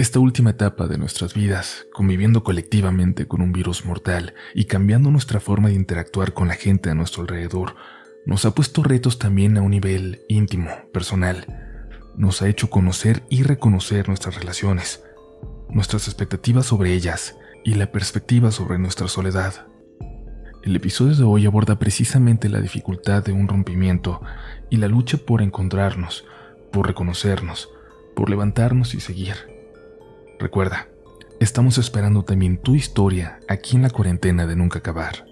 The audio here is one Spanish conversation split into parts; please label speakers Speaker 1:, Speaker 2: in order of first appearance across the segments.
Speaker 1: Esta última etapa de nuestras vidas, conviviendo colectivamente con un virus mortal y cambiando nuestra forma de interactuar con la gente a nuestro alrededor, nos ha puesto retos también a un nivel íntimo, personal. Nos ha hecho conocer y reconocer nuestras relaciones, nuestras expectativas sobre ellas y la perspectiva sobre nuestra soledad. El episodio de hoy aborda precisamente la dificultad de un rompimiento y la lucha por encontrarnos, por reconocernos, por levantarnos y seguir. Recuerda, estamos esperando también tu historia aquí en la cuarentena de nunca acabar.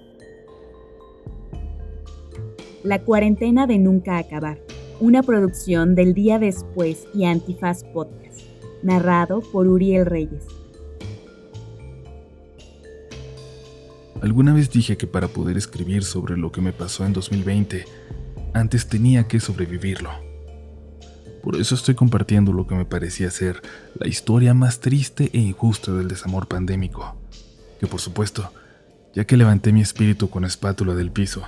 Speaker 2: La cuarentena de nunca acabar, una producción del día después y Antifaz Podcast, narrado por Uriel Reyes.
Speaker 1: Alguna vez dije que para poder escribir sobre lo que me pasó en 2020, antes tenía que sobrevivirlo. Por eso estoy compartiendo lo que me parecía ser la historia más triste e injusta del desamor pandémico. Que por supuesto, ya que levanté mi espíritu con espátula del piso,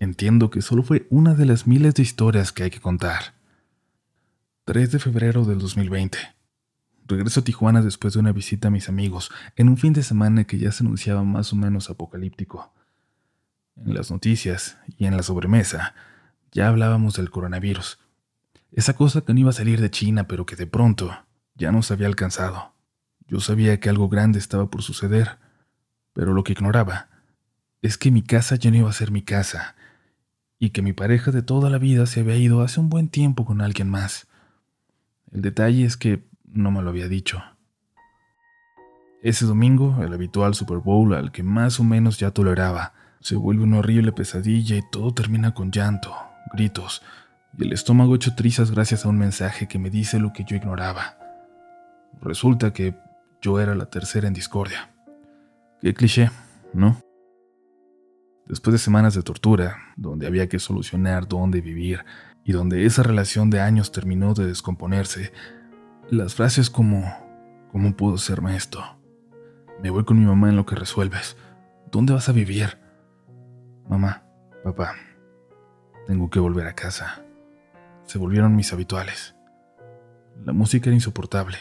Speaker 1: entiendo que solo fue una de las miles de historias que hay que contar. 3 de febrero del 2020. Regreso a Tijuana después de una visita a mis amigos, en un fin de semana que ya se anunciaba más o menos apocalíptico. En las noticias y en la sobremesa ya hablábamos del coronavirus, esa cosa que no iba a salir de China, pero que de pronto ya nos había alcanzado. Yo sabía que algo grande estaba por suceder, pero lo que ignoraba es que mi casa ya no iba a ser mi casa, y que mi pareja de toda la vida se había ido hace un buen tiempo con alguien más. El detalle es que no me lo había dicho. Ese domingo, el habitual Super Bowl al que más o menos ya toleraba, se vuelve una horrible pesadilla y todo termina con llanto, gritos, y el estómago hecho trizas gracias a un mensaje que me dice lo que yo ignoraba. Resulta que yo era la tercera en discordia. Qué cliché, ¿no? Después de semanas de tortura, donde había que solucionar dónde vivir y donde esa relación de años terminó de descomponerse, las frases como ¿Cómo puedo hacerme esto? Me voy con mi mamá en lo que resuelves. ¿Dónde vas a vivir? Mamá, papá, tengo que volver a casa se volvieron mis habituales. La música era insoportable.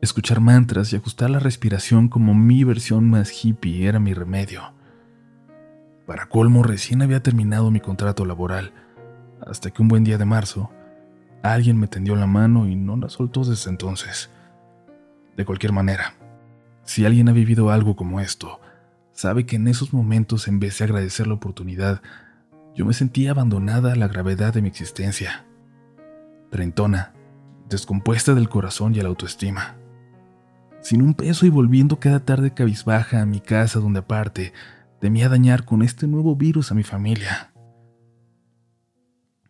Speaker 1: Escuchar mantras y ajustar la respiración como mi versión más hippie era mi remedio. Para colmo, recién había terminado mi contrato laboral, hasta que un buen día de marzo, alguien me tendió la mano y no la soltó desde entonces. De cualquier manera, si alguien ha vivido algo como esto, sabe que en esos momentos, en vez de agradecer la oportunidad, yo me sentía abandonada a la gravedad de mi existencia trentona, descompuesta del corazón y la autoestima. Sin un peso y volviendo cada tarde cabizbaja a mi casa donde aparte temía dañar con este nuevo virus a mi familia.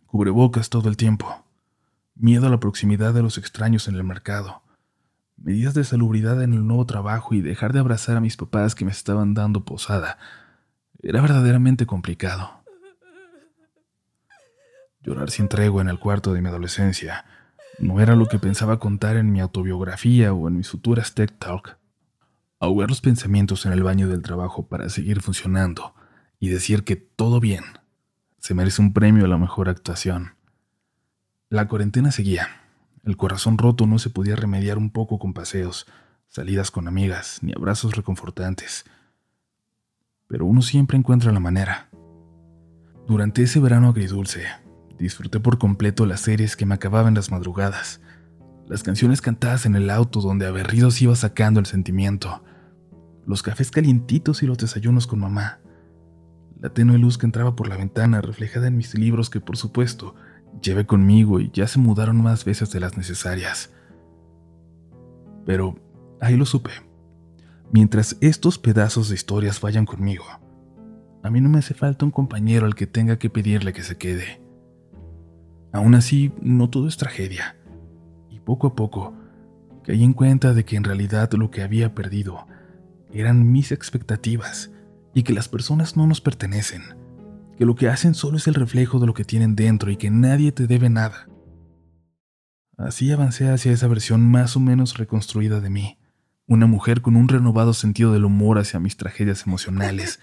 Speaker 1: Cubrebocas todo el tiempo, miedo a la proximidad de los extraños en el mercado, medidas de salubridad en el nuevo trabajo y dejar de abrazar a mis papás que me estaban dando posada. Era verdaderamente complicado. Llorar sin tregua en el cuarto de mi adolescencia no era lo que pensaba contar en mi autobiografía o en mis futuras Tech Talk. Ahogar los pensamientos en el baño del trabajo para seguir funcionando y decir que todo bien se merece un premio a la mejor actuación. La cuarentena seguía. El corazón roto no se podía remediar un poco con paseos, salidas con amigas, ni abrazos reconfortantes. Pero uno siempre encuentra la manera. Durante ese verano agridulce, Disfruté por completo las series que me acababan las madrugadas, las canciones cantadas en el auto donde aberridos iba sacando el sentimiento, los cafés calientitos y los desayunos con mamá, la tenue luz que entraba por la ventana reflejada en mis libros que por supuesto llevé conmigo y ya se mudaron más veces de las necesarias. Pero ahí lo supe. Mientras estos pedazos de historias vayan conmigo, a mí no me hace falta un compañero al que tenga que pedirle que se quede. Aún así, no todo es tragedia. Y poco a poco, caí en cuenta de que en realidad lo que había perdido eran mis expectativas y que las personas no nos pertenecen, que lo que hacen solo es el reflejo de lo que tienen dentro y que nadie te debe nada. Así avancé hacia esa versión más o menos reconstruida de mí, una mujer con un renovado sentido del humor hacia mis tragedias emocionales.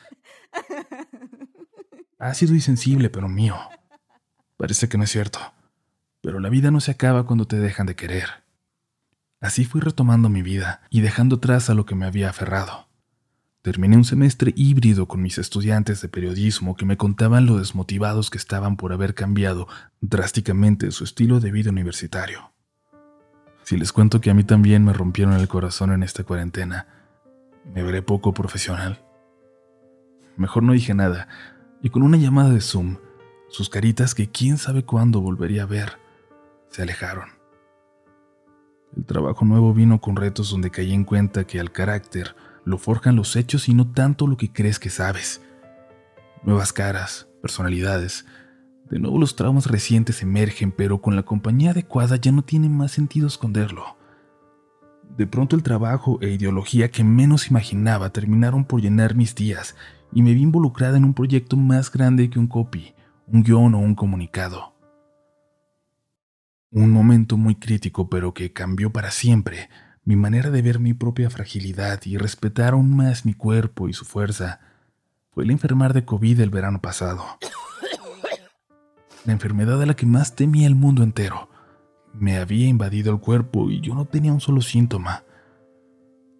Speaker 1: Ácido y sensible, pero mío. Parece que no es cierto, pero la vida no se acaba cuando te dejan de querer. Así fui retomando mi vida y dejando atrás a lo que me había aferrado. Terminé un semestre híbrido con mis estudiantes de periodismo que me contaban lo desmotivados que estaban por haber cambiado drásticamente su estilo de vida universitario. Si les cuento que a mí también me rompieron el corazón en esta cuarentena, me veré poco profesional. Mejor no dije nada, y con una llamada de Zoom, sus caritas que quién sabe cuándo volvería a ver, se alejaron. El trabajo nuevo vino con retos donde caí en cuenta que al carácter lo forjan los hechos y no tanto lo que crees que sabes. Nuevas caras, personalidades. De nuevo los traumas recientes emergen, pero con la compañía adecuada ya no tiene más sentido esconderlo. De pronto el trabajo e ideología que menos imaginaba terminaron por llenar mis días y me vi involucrada en un proyecto más grande que un copy, un guion o un comunicado. Un momento muy crítico pero que cambió para siempre mi manera de ver mi propia fragilidad y respetar aún más mi cuerpo y su fuerza fue el enfermar de COVID el verano pasado. La enfermedad a la que más temía el mundo entero. Me había invadido el cuerpo y yo no tenía un solo síntoma.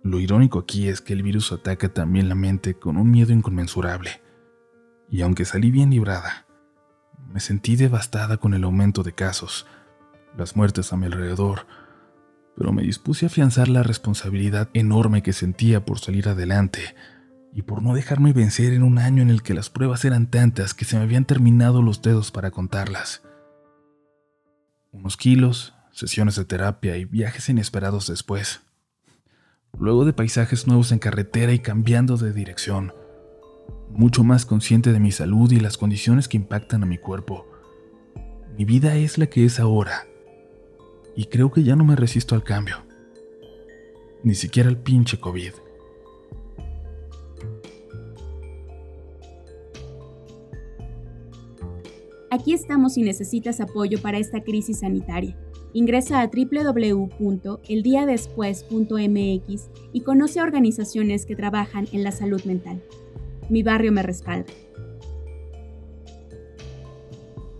Speaker 1: Lo irónico aquí es que el virus ataca también la mente con un miedo inconmensurable. Y aunque salí bien librada, me sentí devastada con el aumento de casos, las muertes a mi alrededor, pero me dispuse a afianzar la responsabilidad enorme que sentía por salir adelante y por no dejarme vencer en un año en el que las pruebas eran tantas que se me habían terminado los dedos para contarlas. Unos kilos, sesiones de terapia y viajes inesperados después luego de paisajes nuevos en carretera y cambiando de dirección, mucho más consciente de mi salud y las condiciones que impactan a mi cuerpo. Mi vida es la que es ahora, y creo que ya no me resisto al cambio, ni siquiera al pinche COVID.
Speaker 2: Aquí estamos si necesitas apoyo para esta crisis sanitaria. Ingresa a www.eldiadespues.mx y conoce organizaciones que trabajan en la salud mental. Mi barrio me respalda.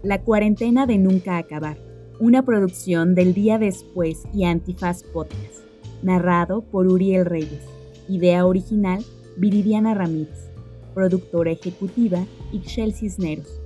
Speaker 2: La cuarentena de nunca acabar. Una producción del día después y Antifaz Podcast. Narrado por Uriel Reyes. Idea original, Viridiana Ramírez. Productora ejecutiva, Ixchel Cisneros.